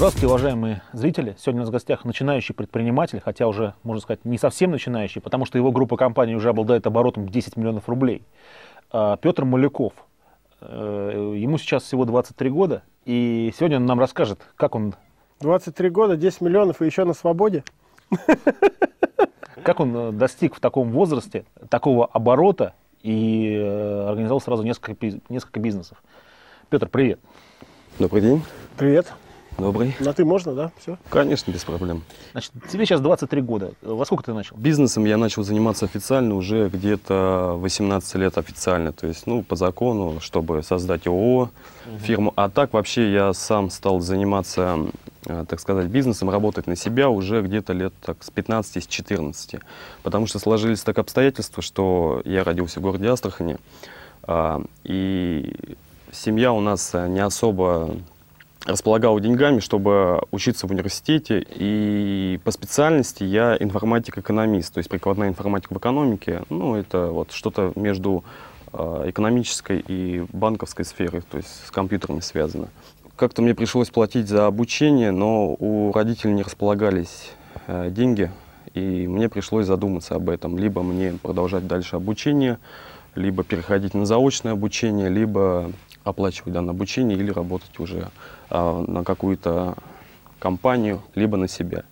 Здравствуйте, уважаемые зрители. Сегодня у нас в гостях начинающий предприниматель, хотя уже, можно сказать, не совсем начинающий, потому что его группа компаний уже обладает оборотом 10 миллионов рублей. А, Петр Маляков. Э, Ему сейчас всего 23 года, и сегодня он нам расскажет, как он, 23 года, 10 миллионов и еще на свободе. как он э, достиг в таком возрасте такого оборота и э, организовал сразу несколько, несколько бизнесов. Петр, привет. Добрый день. Привет. Добрый. На ты можно, да? Все. Конечно, без проблем. Значит, тебе сейчас 23 года. Во сколько ты начал? Бизнесом я начал заниматься официально уже где-то 18 лет официально. То есть, ну, по закону, чтобы создать ООО, фирму. А так вообще я сам стал заниматься, э, так сказать, бизнесом, работать на себя уже где-то лет так с 15, с 14. Потому что сложились так обстоятельства, что я родился в городе Астрахани. а, И семья у нас э, не особо располагала деньгами, чтобы учиться в университете. И по специальности я информатик-экономист, то есть прикладная информатика в экономике. Ну, это вот что-то между э, экономической и банковской сферой, то есть с компьютерами связано. Как-то мне пришлось платить за обучение, но у родителей не располагались э, деньги, и мне пришлось задуматься об этом. Либо мне продолжать дальше обучение, либо переходить на заочное обучение, либо оплачивать данное обучение или работать уже а, на какую-то компанию, либо на себя.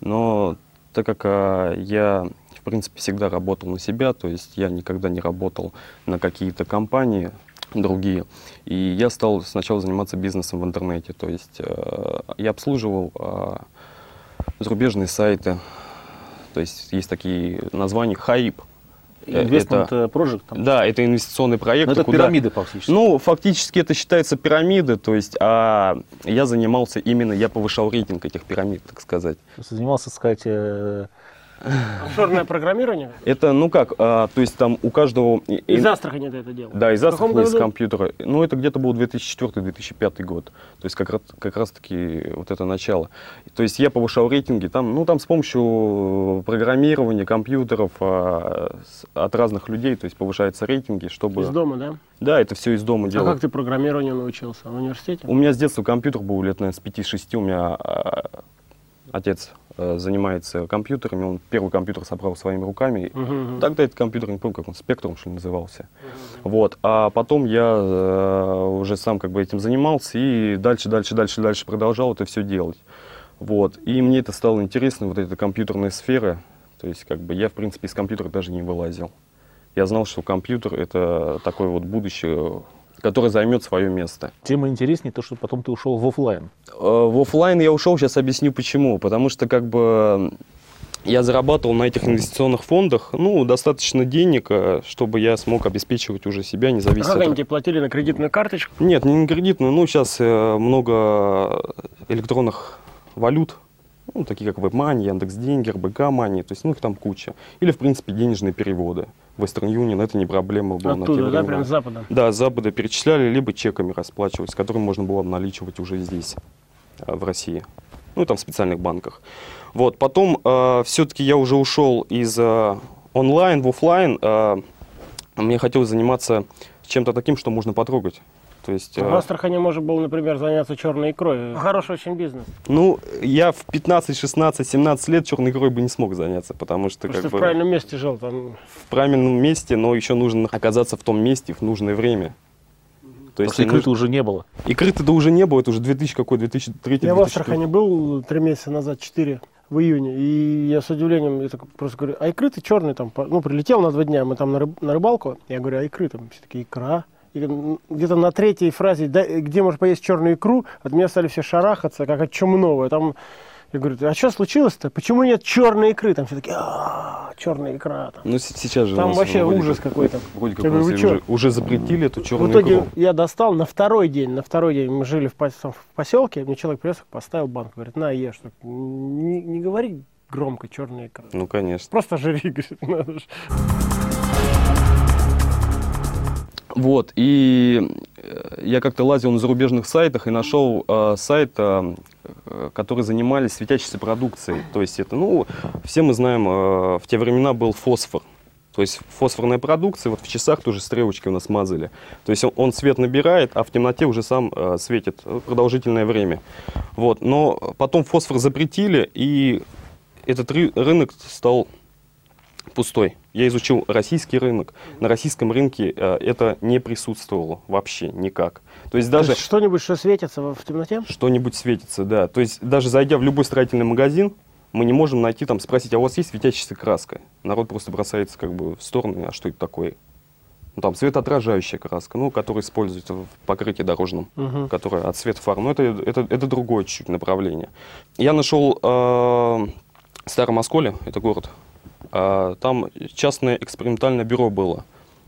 Но так как а, я, в принципе, всегда работал на себя, то есть я никогда не работал на какие-то компании другие, и я стал сначала заниматься бизнесом в интернете, то есть э, я обслуживал а, зарубежные сайты, то есть есть такие названия Хайп. Э, Investment это- э, Project? там? Да, это инвестиционный проект. Ну, это куда- пирамиды фактически. ну, фактически это считается пирамиды, то есть, а я занимался именно, я повышал рейтинг этих пирамид, так сказать. Занимался, так сказать, э, Офшорное программирование. Это, ну как, а, то есть там у каждого... Из Астрахани ты это делал. Да, из Астрахани, из компьютера. Ну, это где-то был 2004-2005 год. То есть как раз, как раз таки вот это начало. То есть я повышал рейтинги там, ну, там с помощью программирования компьютеров а, с- от разных людей, то есть повышаются рейтинги, чтобы... Из дома, да? Да, это все из дома А делал. как ты программированию научился? В университете? У меня с детства компьютер был лет, наверное, с 5-6. У меня а, отец а, занимается компьютерами. Он первый компьютер собрал своими руками. Мгм. Тогда этот компьютер, не помню, как он, Спектрум, что ли, назывался. Вот. А потом я э, уже сам как бы этим занимался и дальше, дальше, дальше, дальше продолжал это все делать. Вот. И мне это стало интересно, вот эта компьютерная сфера. То есть, как бы я, в принципе, из компьютера даже не вылазил. Я знал, что компьютер это такое вот будущее, которое займет свое место. тема интереснее, то, что потом ты ушел в офлайн. Э, В офлайн я ушел, сейчас объясню почему. Потому что как бы я зарабатывал на этих инвестиционных фондах, ну, достаточно денег, э, чтобы я смог обеспечивать уже себя, не А как от... они тебе платили на кредитную карточку? Нет, не на кредитную, ну, сейчас э, много электронных валют, ну, такие как WebMoney, Яндекс.Деньги, РБК Money, то есть, ну, их там куча. Или, в принципе, денежные переводы. Western Union, это не проблема была на те Оттуда, да, времена. прям с запада? Да, с запада перечисляли, либо чеками расплачивались, с которыми можно было обналичивать уже здесь, э, в России. Ну, там в специальных банках. Вот, потом все-таки я уже ушел из э, онлайн в офлайн. э, мне хотелось заниматься чем-то таким, что можно потрогать. То есть, э, В Астрахани можно было, например, заняться черной икрой. Хороший очень бизнес. ну, я в 15, 16, 17 лет черной икрой бы не смог заняться, потому что Просто как в бы правильном месте жил. Там в правильном месте, но еще нужно оказаться в том месте в нужное время. То не икры-то уже не было. Икры-то да уже не было, это уже 2000 какой, 2003 Я в Астрахани был три месяца назад, четыре в июне, и я с удивлением я так просто говорю, а икры ты черные там, ну, прилетел на два дня, мы там на, рыб- на рыбалку, я говорю, а икры там, все таки икра. Где-то на третьей фразе, «Да, где можно поесть черную икру, от меня стали все шарахаться, как от чумного. Там, я говорю, а что случилось-то? Почему нет черной икры? Там все такие, «А, черная икра. Там, Ну, сейчас же Там вообще вроде ужас как- какой-то. Вроде как говорю, уже, уже запретили эту черную В итоге икру. я достал на второй день, на второй день мы жили в, в поселке, мне человек привез, поставил банку, говорит, на, ешь. Не, не говори громко черная икра. Ну, конечно. Просто жри, говорит, надо ж. Вот, и э, я как-то лазил на зарубежных сайтах и нашел э, сайт, э, э, который занимались светящейся продукцией. То есть это, ну, все мы знаем, э, в те времена был фосфор. То есть фосфорная продукция, вот в часах тоже стрелочки у нас мазали. То есть он, он свет набирает, а в темноте уже сам э, светит продолжительное время. Вот. Но потом фосфор запретили, и этот ры- рынок стал пустой. Я изучил российский рынок. На российском рынке э, это не присутствовало вообще никак. То есть даже что-нибудь, что светится в темноте? что-нибудь светится, да. То есть даже зайдя в любой строительный магазин, мы не можем найти там, спросить, а у вас есть светящаяся краска? Народ просто бросается как бы в сторону, а что это такое? Ну, там светоотражающая краска, ну, которая используется в покрытии дорожном, Мгм. которая от света фар. Но это, это, это другое чуть-чуть направление. Я нашел э, в Старом Осколе, это город, а, там частное экспериментальное бюро было.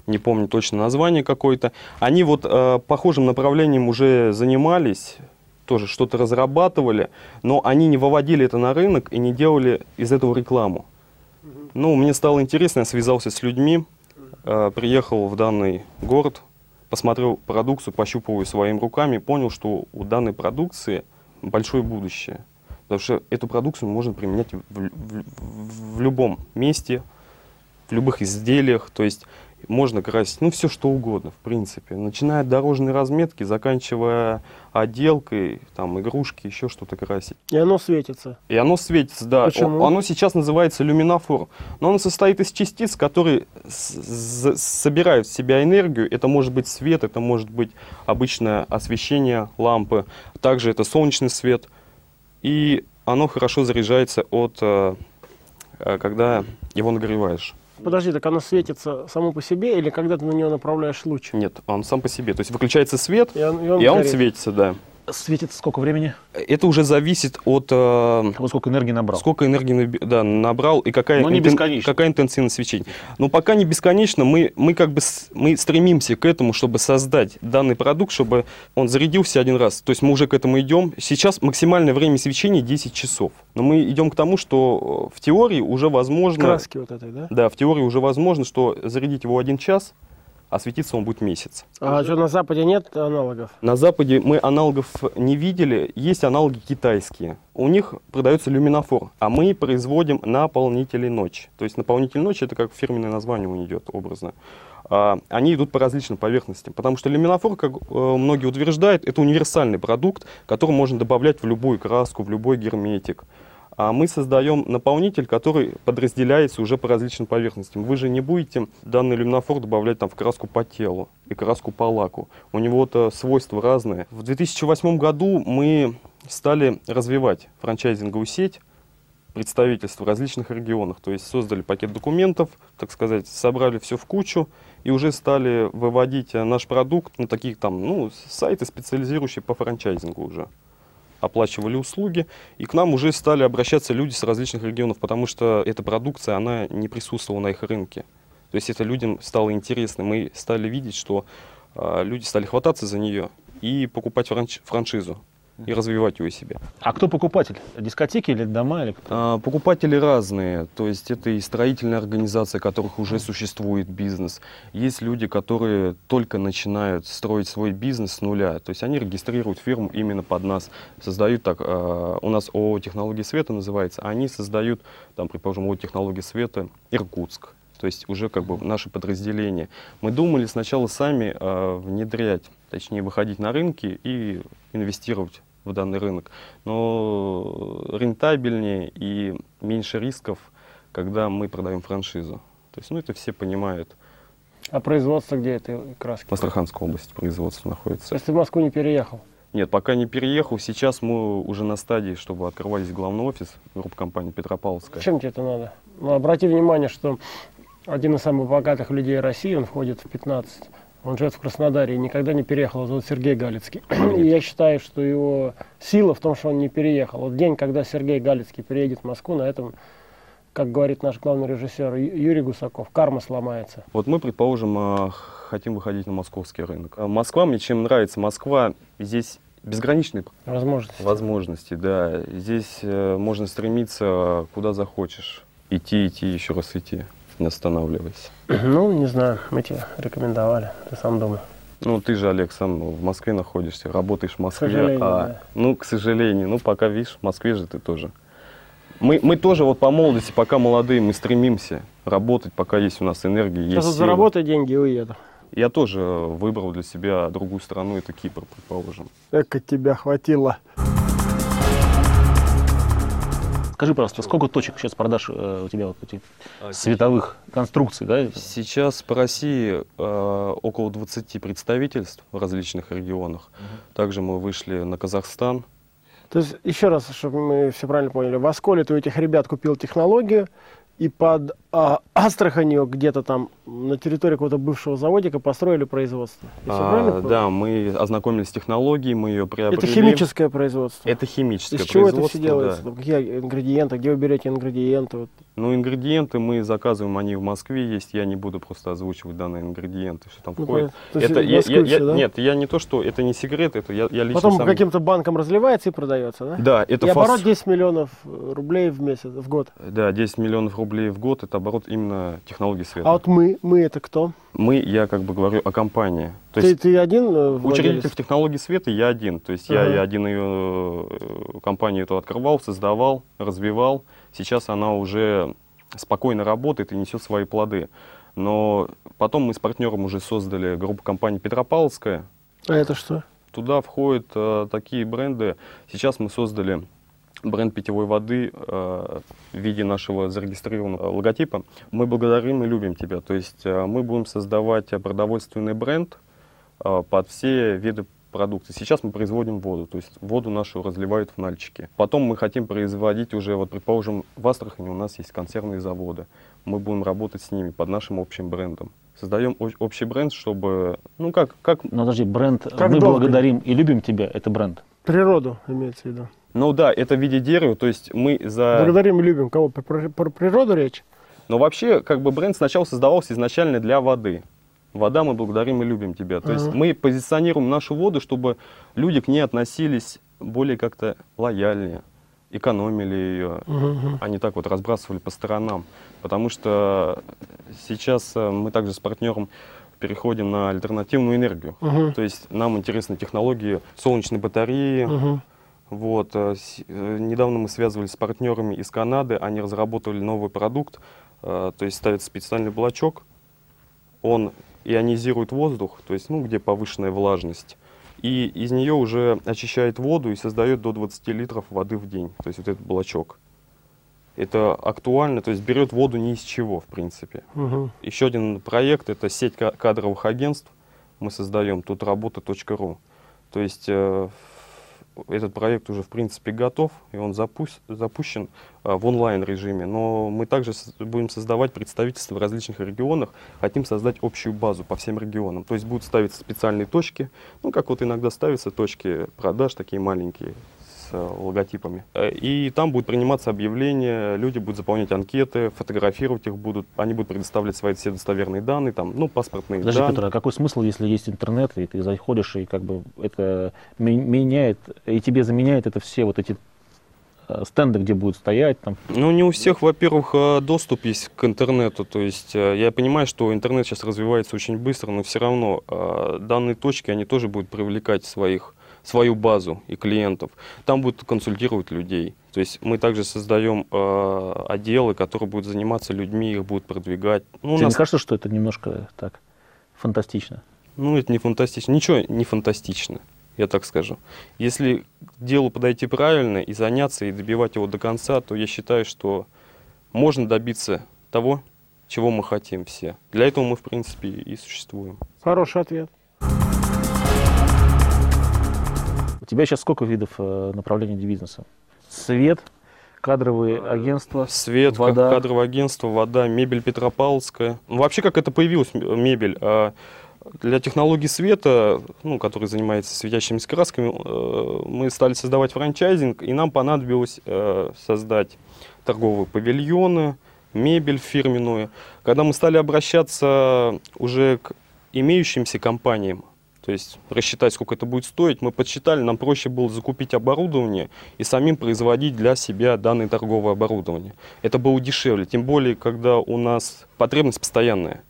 Не помню точно название какое-то. Они вот э, похожим направлением уже занимались, тоже что-то разрабатывали, но они не выводили это на рынок и не делали из этого рекламу. Ну, мне стало интересно, я связался с людьми, э, приехал в данный город, посмотрел продукцию, пощупал ее своими руками, понял, что у данной продукции большое будущее. Потому что эту продукцию можно применять в, в- в любом месте, в любых изделиях. То есть можно красить, ну, все что угодно, в принципе. Начиная от дорожной разметки, заканчивая отделкой, там, игрушки, еще что-то красить. И оно светится. И оно светится, да. Почему? О- Оно сейчас называется люминофор. Но оно состоит из частиц, которые собирают в себя энергию. Это может быть свет, это может быть обычное освещение лампы. Также это солнечный свет. И оно хорошо заряжается от, э, э, когда его нагреваешь. Подожди, так оно светится само по себе или когда ты на него направляешь луч? Нет, он сам по себе. То есть выключается свет, И он, и он и он светится, да. Светит сколько времени? Это уже зависит от э, Вот сколько энергии набрал? Сколько энергии да, набрал и какая, Но не интен- какая интенсивность свечения. Но пока не бесконечно, мы, мы как бы с- мы стремимся к этому, чтобы создать данный продукт, чтобы он зарядился один раз. То есть мы уже к этому идем. Сейчас максимальное время свечения 10 часов. Но мы идем к тому, что э, в теории уже возможно... Краски вот этой, да? Да, в теории уже возможно, что зарядить его один час, а светиться он будет месяц. А что, на Западе нет аналогов? На Западе мы аналогов не видели, есть аналоги китайские. У них продается люминофор, а мы производим наполнители ночи. То есть наполнитель ночи это как фирменное название у них идет образно. А, Они идут по различным поверхностям, потому что люминофор, как э, многие утверждают, это универсальный продукт, который можно добавлять в любую краску, в любой герметик. А мы создаем наполнитель, который подразделяется уже по различным поверхностям. Вы же не будете данный люминофор добавлять там в краску по телу и краску по лаку. У него-то свойства разные. В 2008 году мы стали развивать франчайзинговую сеть представительств в различных регионах. То есть создали пакет документов, так сказать, собрали все в кучу и уже стали выводить э, наш продукт на такие там, ну, сайты, специализирующие по франчайзингу уже оплачивали услуги, и к нам уже стали обращаться люди с различных регионов, потому что эта продукция, она не присутствовала на их рынке. То есть это людям стало интересно. Мы стали видеть, что а, люди стали хвататься за нее и покупать франч- франшизу и развивать ее себе. А кто покупатель? Дискотеки или дома? Или кто? А, Покупатели разные, то есть это и строительные организации, у которых уже существует бизнес. Есть люди, которые только начинают строить свой бизнес с нуля, то есть они регистрируют фирму именно под нас, создают так, а, у нас ООО «Технологии света» называется, а они создают, там, предположим, ООО «Технологии света» Иркутск. То есть уже как бы наше подразделение. Мы думали сначала сами а, внедрять, точнее выходить на рынки и инвестировать в данный рынок. Но рентабельнее и меньше рисков, когда мы продаем франшизу. То есть, ну, это все понимают. А производство где этой краски? В Астраханской области производство То находится. есть ты в Москву не переехал? Нет, пока не переехал. Сейчас мы уже на стадии, чтобы открывались главный офис группы компании Петропавловская. Зачем тебе это надо? Ну, обрати внимание, что один из самых богатых людей России, он входит в 15. Он живет в Краснодаре и никогда не переехал. Его зовут Сергей Галицкий. И я считаю, что его сила в том, что он не переехал. Вот день, когда Сергей Галицкий приедет в Москву, на этом, как говорит наш главный режиссер Юрий Гусаков, карма сломается. Вот мы, предположим, а, хотим выходить на московский рынок. А Москва, мне чем нравится, Москва, здесь безграничные Возможность. возможности, да. Здесь э, можно стремиться куда захочешь. Идти, идти, еще раз идти, не останавливаясь. Ну, не знаю, мы тебе рекомендовали, ты сам думай. Ну, ты же, Олег, сам в Москве находишься, работаешь в Москве. а, да. Ну, к сожалению, ну, пока, видишь, в Москве же ты тоже. Мы, мы тоже вот по молодости, пока молодые, мы стремимся работать, пока есть у нас энергия, есть Сейчас вот силы. заработай деньги и уеду. Я тоже выбрал для себя другую страну, это Кипр, предположим. Эка тебя хватило. Скажи, пожалуйста, сколько точек сейчас продаж э, у тебя вот этих световых конструкций, да? Сейчас по России э, около 20 представительств в различных регионах. Также мы вышли на Казахстан. То есть, еще раз, чтобы мы все правильно поняли, в Осколе ты у этих ребят купил технологию, и под а, Астраханью где-то там на территории какого-то бывшего заводика построили производство. А, да, мы ознакомились с технологией, мы ее приобрели. Это химическое производство. Это химическое Из чего это производство, все делается? да. Какие ингредиенты? Где вы берете ингредиенты? Вот. Ну, ингредиенты мы заказываем, они в Москве есть. Я не буду просто озвучивать данные ингредиенты, что там Ну, входит. понятно. То есть это я, я- я- да? Нет, я не то, что это не секрет, это я, я лично Потом сам- каким-то банкам разливается и продается, да? Да, это и оборот фас- 10 миллионов рублей в месяц, в год. Да, 10 миллионов рублей в год это оборот именно технологий света. А вот мы, мы это кто? Мы, я как бы говорю о компании. То ты, есть ты один э, владелец? учредитель технологий света я один. То есть я, Ага. я один ее э, компанию эту открывал, создавал, развивал. Сейчас она уже спокойно работает и несет свои плоды. Но потом мы с партнером уже создали группу компаний Петропавловская. А это что? Туда входят э, такие бренды. Сейчас мы создали бренд питьевой воды э, в виде нашего зарегистрированного логотипа. Мы благодарим и любим тебя. То есть э, мы будем создавать продовольственный бренд э, под все виды продукции. Сейчас мы производим воду, то есть воду нашу разливают в нальчики. Потом мы хотим производить уже, вот предположим, в Астрахани у нас есть консервные заводы. Мы будем работать с ними под нашим общим брендом. Создаем общий бренд, чтобы, ну как, как Ну, подожди, бренд Как «Мы долго? благодарим и любим тебя» — это бренд. Природу имеется в виду. Ну да, это в виде дерева, то есть мы за... Благодарим и любим. Кого? Про, про- природу речь? Но вообще, как бы бренд сначала создавался изначально для воды. Вода, мы благодарим и любим тебя. То есть Ага. мы позиционируем нашу воду, чтобы люди к ней относились более как-то лояльнее, экономили ее, Мгм. а не так вот разбрасывали по сторонам. Потому что сейчас э, мы также с партнером переходим на альтернативную энергию. Мгм. То есть нам интересны технологии солнечной батареи, Мгм. Вот, э, э, недавно мы связывались с партнерами из Канады, они разработали новый продукт, э, то есть ставят специальный блочок, он ионизирует воздух, то есть, ну, где повышенная влажность, и из нее уже очищает воду и создает до 20 литров воды в день, то есть вот этот блочок. Это актуально, то есть берет воду ни из чего, в принципе. Мгм. Еще один проект – это сеть ка- кадровых агентств. Мы создаем тут работа.ру. То есть этот проект уже в принципе готов, и он запус- запущен э, в онлайн-режиме. Но мы также будем создавать представительства в различных регионах, хотим создать общую базу по всем регионам. То есть будут ставиться специальные точки, ну как вот иногда ставятся точки продаж, такие маленькие, с логотипами. Э, И там будет приниматься объявления, люди будут заполнять анкеты, фотографировать их будут, они будут предоставлять свои все достоверные данные, там, ну, паспортные Подожди, данные. Петр, а какой смысл, если есть интернет, и ты заходишь, и как бы это меняет, и тебе заменяет это все вот эти э, стенды, где будут стоять, там, Ну, не у всех, во-первых, э, доступ есть к интернету. То есть я понимаю, что интернет сейчас развивается очень быстро, но все равно данные точки, они тоже будут привлекать своих, свою базу и клиентов. Там будут консультировать людей. То есть мы также создаем э, отделы, которые будут заниматься людьми, их будут продвигать. Ну, у тебе нас не кажется, что это немножко так фантастично? Ну, это не фантастично. Ничего не фантастично, я так скажу. Если к делу подойти правильно и заняться, и добивать его до конца, то я считаю, что можно добиться того, чего мы хотим все. Для этого мы, в принципе, и существуем. Хороший ответ. У тебя сейчас сколько видов э, направлений бизнеса? Свет, кадровые агентства, Свет, вода. кадровое агентство, вода, мебель Петропавловская. Ну, вообще, как это появилась мебель? А, Для технологий света, ну, который занимается светящимися красками, э, мы стали создавать франчайзинг, и нам понадобилось э, создать торговые павильоны, мебель фирменную. Когда мы стали обращаться уже к имеющимся компаниям, то есть рассчитать, сколько это будет стоить, мы подсчитали, нам проще было закупить оборудование и самим производить для себя данное торговое оборудование. Это было дешевле, тем более, когда у нас потребность постоянная.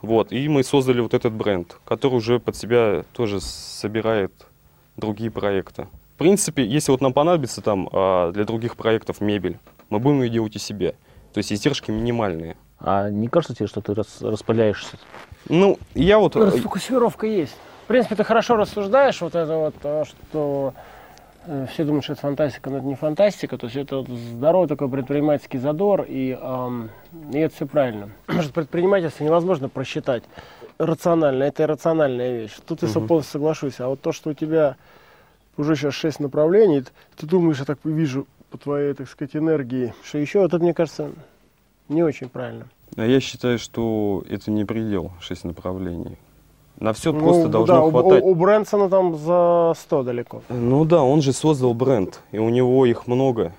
Вот, и мы создали вот этот бренд, который уже под себя тоже собирает другие проекты. принципе, если вот нам понадобится там а, для других проектов мебель, мы будем ее делать у себя. То есть издержки минимальные. А не кажется тебе, что ты рас, распыляешься? Ну, я вот... э, Расфокусировка есть. В принципе, ты хорошо рассуждаешь, вот это вот, что э, все думают, что это фантастика, но это не фантастика. То есть это вот здоровый такой предпринимательский задор, и, ам, и это все правильно. Потому что предпринимательство невозможно просчитать рационально. Это иррациональная вещь. Тут я Мгм. полностью соглашусь. А вот то, что у тебя уже сейчас шесть направлений, ты- ты думаешь, я так вижу по твоей, так сказать, энергии, что еще, вот это, мне кажется, не очень правильно. А Я считаю, что это не предел, шесть направлений. На все Ну, просто должно да, хватать. У, у Брэнсона там за 100 далеко. Ну да, он же создал бренд, и у него их много.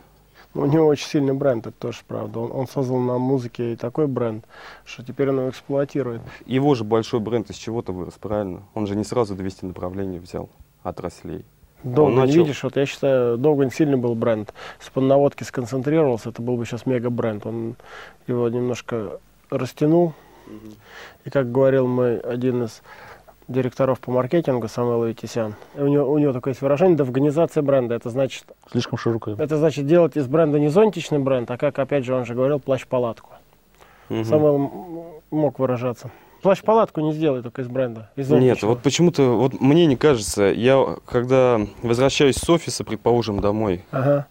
У него очень сильный бренд, это тоже правда. Он, он создал на музыке и такой бренд, что теперь он его эксплуатирует. Его же большой бренд из чего-то вырос, правильно? Он же не сразу 200 направлений взял отраслей. Долго, начал- видишь, вот я считаю, Долгань сильный был бренд. Если бы он на водке сконцентрировался, это был бы сейчас мега бренд. Он его немножко растянул. И как говорил мой один из директоров по маркетингу, Самуэл Витисян, у него, у него такое есть выражение, довганизация бренда. Это значит, Слишком широкая. это значит делать из бренда не зонтичный бренд, а как, опять же, он же говорил, плащ-палатку. Мгм. Самуэл м- мог выражаться. Плащ-палатку не сделай только из бренда. Из Нет, вот почему-то, вот мне не кажется, я когда возвращаюсь с офиса, предположим, домой, Ага.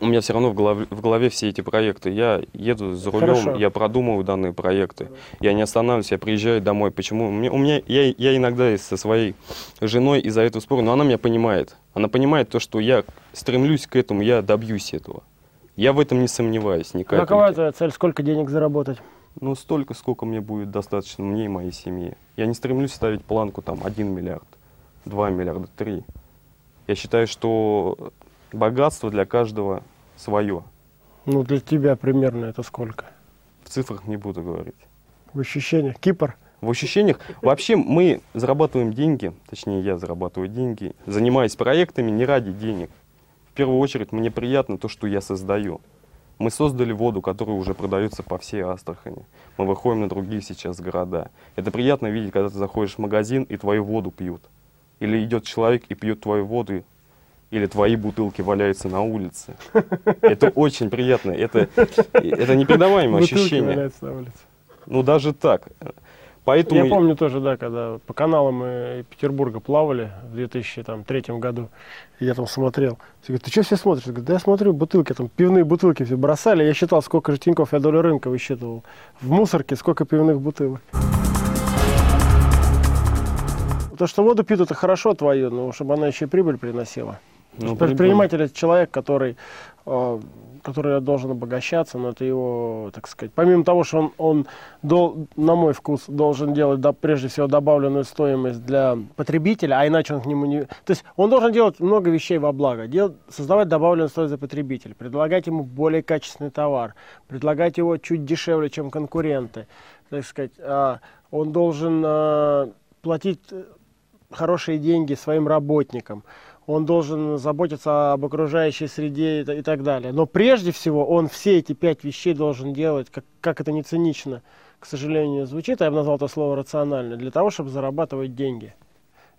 у меня все равно в голове, в голове все эти проекты. Я еду за рулем, Хорошо. я продумываю данные проекты. Я не останавливаюсь, я приезжаю домой. Почему? Мне, у меня, я, я иногда со своей женой из-за этого спорю, но она меня понимает. Она понимает то, что я стремлюсь к этому, я добьюсь этого. Я в этом не сомневаюсь ни Какова твоя цель? Сколько денег заработать? Ну, столько, сколько мне будет достаточно, мне и моей семье. Я не стремлюсь ставить планку там 1 миллиард, 2 миллиарда, 3. Я считаю, что богатство для каждого свое. Ну, для тебя примерно это сколько? В цифрах не буду говорить. В ощущениях? Кипр? В ощущениях, вообще мы зарабатываем деньги, точнее я зарабатываю деньги, занимаясь проектами не ради денег. В первую очередь мне приятно то, что я создаю. Мы создали воду, которая уже продается по всей Астрахани. Мы выходим на другие сейчас города. Это приятно видеть, когда ты заходишь в магазин и твою воду пьют. Или идет человек и пьет твою воду, или твои бутылки валяются на улице. Это очень приятно. Это, это непередаваемое ощущение. Ну даже так. Поэтому Я помню тоже, да, когда по каналам мы Петербурга плавали в 2003 году, я там смотрел. Все говорят, ты что все смотришь? Я говорю, да я смотрю, бутылки, там пивные бутылки все бросали. Я считал, сколько же тиньков, я долю рынка высчитывал. В мусорке сколько пивных бутылок. То, что воду пьют, это хорошо твою, но чтобы она еще и прибыль приносила. Ну, Предприниматель это человек, который, э, который должен обогащаться, но это его, так сказать, помимо того, что он, он дол- на мой вкус, должен делать да, прежде всего добавленную стоимость для потребителя, а иначе он к нему не... То есть он должен делать много вещей во благо, дел- создавать добавленную стоимость за потребителя, предлагать ему более качественный товар, предлагать его чуть дешевле, чем конкуренты, так сказать. А, он должен а, платить э, хорошие деньги своим работникам, он должен заботиться об окружающей среде и, и так далее. Но прежде всего он все эти пять вещей должен делать, как, как это не цинично, к сожалению, звучит, а я бы назвал это слово рационально, для того, чтобы зарабатывать деньги.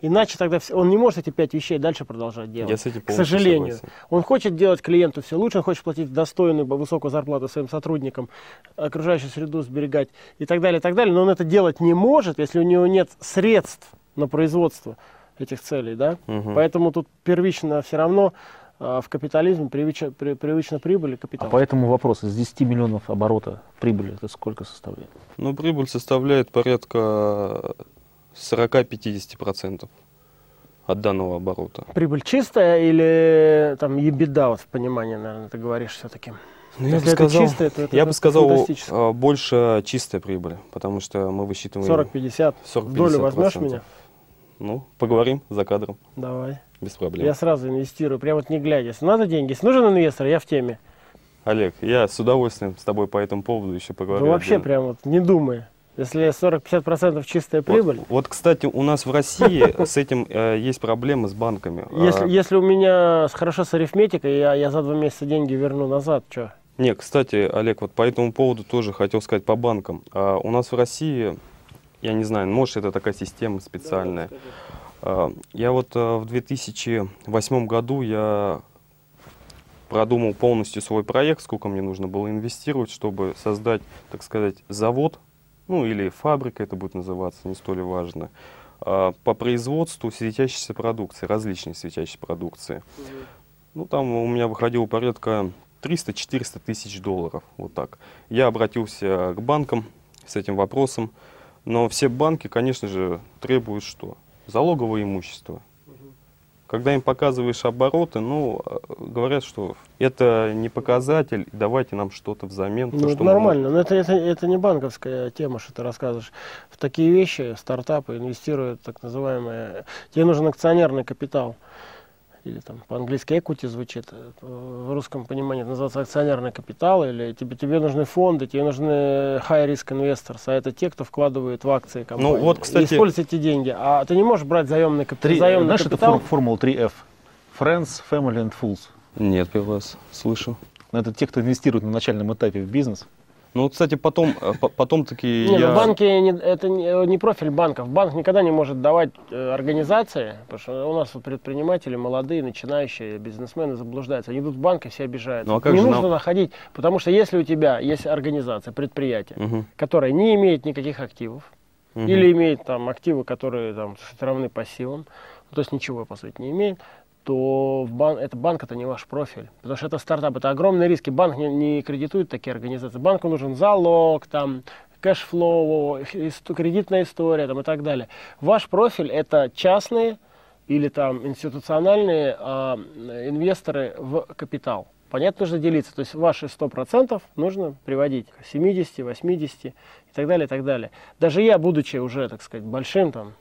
Иначе тогда он не может эти пять вещей дальше продолжать делать. Я с этим к сожалению. согласен. Он хочет делать клиенту все лучше, он хочет платить достойную, высокую зарплату своим сотрудникам, окружающую среду сберегать и так далее, и так далее. Но он это делать не может, если у него нет средств на производство этих целей, да? Мгм. Поэтому тут первично все равно а, в капитализме привычно, при- привычно прибыль и А капитал. поэтому вопрос, из 10 миллионов оборота прибыли, это сколько составляет? Ну, прибыль составляет порядка 40-50% от данного оборота. Прибыль чистая или там ебеда, вот в понимании, наверное, ты говоришь все-таки. Ну, я бы Если это сказал, чистое, то это я бы сказал а, больше чистая прибыль, потому что мы высчитываем 40-50. 40-50%. В долю возьмешь меня? Ну, поговорим за кадром, Давай. без проблем. Я сразу инвестирую, прямо вот не глядя. Если надо деньги, если нужен инвестор, я в теме. Олег, я с удовольствием с тобой по этому поводу еще поговорю. вообще отдельно. прям вот не думай. Если 40-50% чистая Вот- прибыль, Вот, кстати, у нас в России с этим э, есть проблемы с банками. если, А, если у меня хорошо с арифметикой, я, я за два месяца деньги верну назад, что? Не, кстати, Олег, вот по этому поводу тоже хотел сказать по банкам. А, у нас в России, я не знаю, может это такая система специальная. А, Я вот а, в 2008 году я продумал полностью свой проект, сколько мне нужно было инвестировать, чтобы создать, так сказать, завод, ну или фабрика это будет называться, не столь важно, а, по производству светящейся продукции, различной светящей продукции. Ну, там у меня выходило порядка 300-400 тысяч долларов, вот так. Я обратился к банкам с этим вопросом, но все банки, конечно же, требуют что? Залоговое имущество. Когда им показываешь обороты, ну, э, говорят, что это не показатель, давайте нам что-то взамен. то, Ну, это что мы нормально, но это, это, это не банковская тема, что ты рассказываешь. В такие вещи стартапы инвестируют так называемые... Тебе нужен акционерный капитал. Или там по-английски equity звучит. э, В русском понимании это называется акционерный капитал. Или тебе, тебе нужны фонды, тебе нужны high risk investors. А это те, кто вкладывает в акции компании. вот, И кстати- используют эти деньги. А ты не можешь брать заемный, кап- Три, заемный знаешь, это капитал. фор- формула 3F. Friends, Family and Fools. Нет, раз слышу. Но Это те, кто инвестирует на начальном этапе в бизнес. Ну, вот, кстати, потом, э, по- потом таки Не, я... ну банки не- это не, не профиль банков. Банк никогда не может давать э, организации, потому что у нас вот предприниматели молодые, начинающие бизнесмены заблуждаются. Они идут в банк и все обижаются. Ну, а как не же нужно нам- находить, потому что если у тебя есть организация, предприятие, Мгм, которое не имеет никаких активов, мгм. или имеет там активы, которые там равны пассивам, то есть ничего по сути не имеет, то в бан... это банк это не ваш профиль. Потому что это стартап, это огромные риски. Банк не, не кредитует такие организации. Банку нужен залог, там, cash flow, кредитная история там, и так далее. Ваш профиль это частные или там институциональные а, инвесторы в капитал. Понятно, нужно делиться. То есть ваши 100% нужно приводить к 70, 80 и так далее, и так далее. Даже я, будучи уже, так сказать, большим там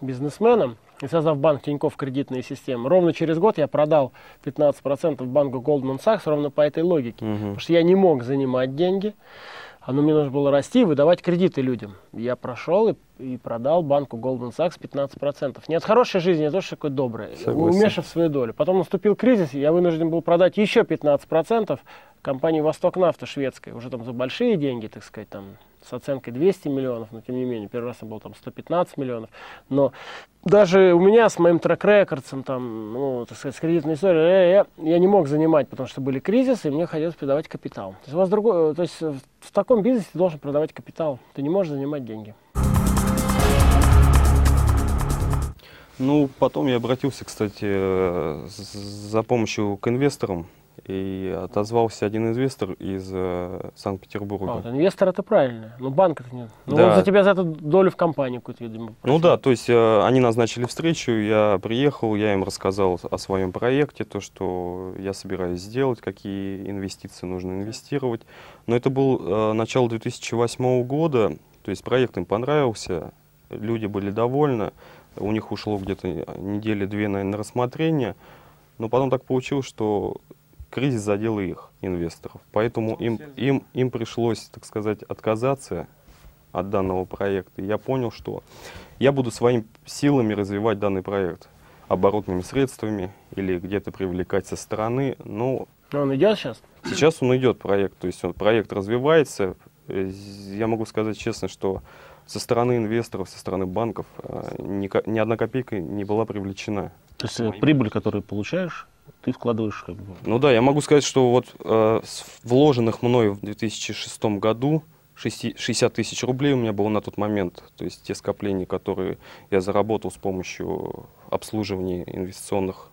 бизнесменом и создав банк Тинькофф кредитные системы, ровно через год я продал 15% банку Goldman Sachs ровно по этой логике. Мгм. Потому что я не мог занимать деньги, а ну, мне нужно было расти и выдавать кредиты людям. Я прошел и, и продал банку Goldman Sachs 15%. Не от хорошей жизни, а то, что такой добрый, Согласен. умешав свою долю. Потом наступил кризис, и я вынужден был продать еще 15% компании Восток Нафта шведской, уже там за большие деньги, так сказать, там с оценкой 200 миллионов, но тем не менее, первый раз я был там 115 миллионов. Но даже у меня с моим трек-рекордсом, там, ну, так сказать, с кредитной историей, э, я, я не мог занимать, потому что были кризисы, и мне хотелось придавать капитал. То есть, у вас другой, то есть в в таком бизнесе ты должен продавать капитал, ты не можешь занимать деньги. Ну, потом я обратился, кстати, э, за помощью к инвесторам. И отозвался один инвестор из э, Санкт-Петербурга. А, вот инвестор это правильно, но банк это нет. Ну, Да. он за тебя за эту долю в компании какую-то, видимо, Ну просил. да, то есть э, они назначили встречу, я приехал, я им рассказал о своем проекте, то, что я собираюсь сделать, какие инвестиции нужно инвестировать. Но это был э, начало 2008 года, то есть проект им понравился, люди были довольны, у них ушло где-то недели две на, на рассмотрение, но потом так получилось, что кризис задел и их, инвесторов. Поэтому им, им, им пришлось, так сказать, отказаться от данного проекта. И я понял, что я буду своими силами развивать данный проект оборотными средствами или где-то привлекать со стороны. Но Но он идет сейчас? сейчас он идет, проект. То есть он, проект развивается. Я могу сказать честно, что со стороны инвесторов, со стороны банков э, ни, ни одна копейка не была привлечена. То есть э, прибыль, которую получаешь, ты вкладываешь Ну да, я могу сказать, что вот э, вложенных мной в 2006 году 60 60 тысяч рублей у меня было на тот момент. То есть те скопления, которые я заработал с помощью обслуживания инвестиционных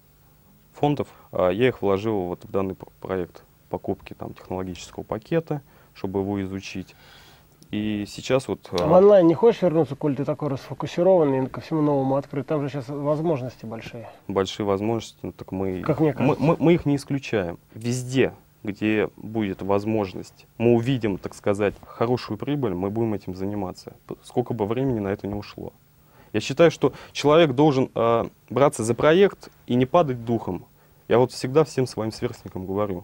фондов, а, я их вложил вот в данный проект покупки там, технологического пакета, чтобы его изучить. И сейчас вот... А а, в онлайн не хочешь вернуться, коль ты такой расфокусированный, ко всему новому открыт? Там же сейчас возможности большие. большие возможности, ну, так мы, Как мне мы, кажется. мы- мы их не исключаем. Везде, где будет возможность, мы увидим, так сказать, хорошую прибыль, мы будем этим заниматься. Сколько бы времени на это не ушло. Я считаю, что человек должен э, браться за проект и не падать духом. Я вот всегда всем своим сверстникам говорю,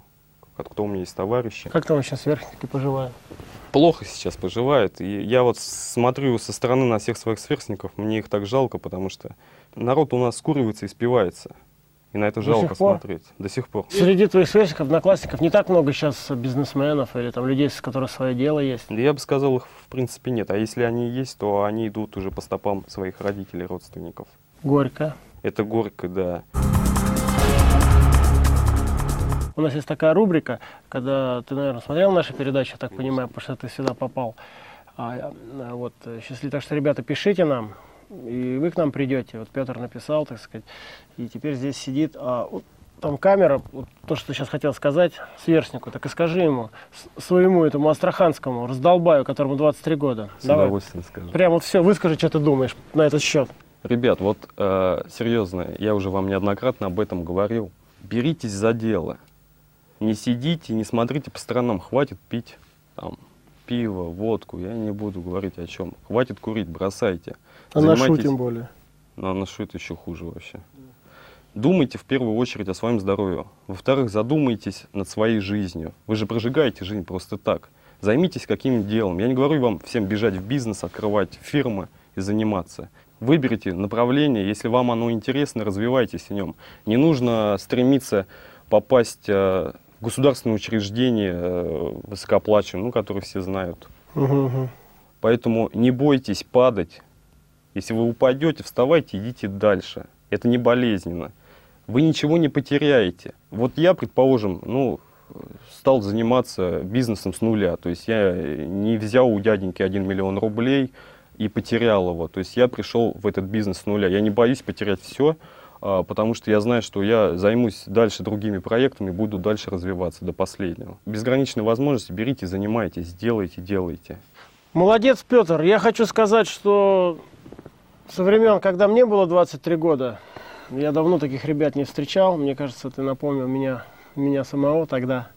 кто у меня есть товарищи, Как там сейчас сверхники поживают? Плохо сейчас поживает. И я вот смотрю со стороны на всех своих сверстников, мне их так жалко, потому что народ у нас скуривается и спивается. И на это До жалко смотреть. До сих пор. Среди твоих сверстников, одноклассников не так много сейчас бизнесменов или там людей, с которых свое дело есть. Да Я бы сказал, их в принципе нет. А если они есть, то они идут уже по стопам своих родителей, родственников. Горько. Это горько, да. У нас есть такая рубрика, когда ты, наверное, смотрел наши передачи, я так понимаю, потому что ты сюда попал. А, а, вот, э, счастливо. Так что, ребята, пишите нам, и вы к нам придете. Вот Петр написал, так сказать, и теперь здесь сидит. А, вот там камера, вот то, что сейчас хотел сказать сверстнику, так и скажи ему, своему этому астраханскому раздолбаю, которому 23 года. С Давай. удовольствием скажу. Прям вот все, выскажи, что ты думаешь на этот счет. Ребят, вот э, серьезно, я уже вам неоднократно об этом говорил. Беритесь за дело. Не сидите, не смотрите по сторонам. Хватит пить там, пиво, водку. Я не буду говорить о чем. Хватит курить, бросайте. А нашу Занимайтесь- тем более. Ну, а на что это еще хуже вообще? Думайте в первую очередь о своем здоровье. Во-вторых, задумайтесь над своей жизнью. Вы же прожигаете жизнь просто так. Займитесь каким-нибудь делом. Я не говорю вам всем бежать в бизнес, открывать фирмы и заниматься. Выберите направление, если вам оно интересно, развивайтесь в нем. Не нужно стремиться попасть государственное учреждение э, высокооплачиваемое, ну, которые все знают. Мгм. Поэтому не бойтесь падать. Если вы упадете, вставайте, идите дальше. Это не болезненно. Вы ничего не потеряете. Вот я, предположим, ну, стал заниматься бизнесом с нуля. То есть я не взял у дяденьки 1 миллион рублей и потерял его. То есть я пришел в этот бизнес с нуля. Я не боюсь потерять все, потому что я знаю, что я займусь дальше другими проектами, буду дальше развиваться до последнего. Безграничные возможности берите, занимайтесь, делайте, делайте. Молодец, Петр. Я хочу сказать, что со времен, когда мне было 23 года, я давно таких ребят не встречал. Мне кажется, ты напомнил меня, меня самого тогда.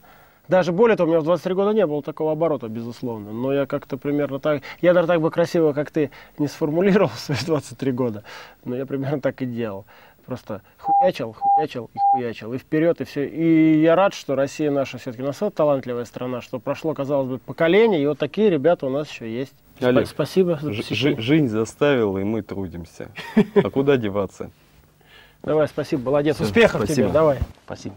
Даже более того, у меня в 23 года не было такого оборота, безусловно. Но я как-то примерно так... Я даже так бы красиво, как ты, не сформулировал свои 23 года. Но я примерно так и делал. Просто хуячил, хуячил и хуячил. И вперед, и все. И я рад, что Россия наша все-таки настолько талантливая страна, что прошло, казалось бы, поколение, и вот такие ребята у нас еще есть. Олег, Спасибо. за посещение. жи- жизнь заставила, и мы трудимся. А куда деваться? Давай, спасибо, молодец. Успехов тебе, давай. Спасибо.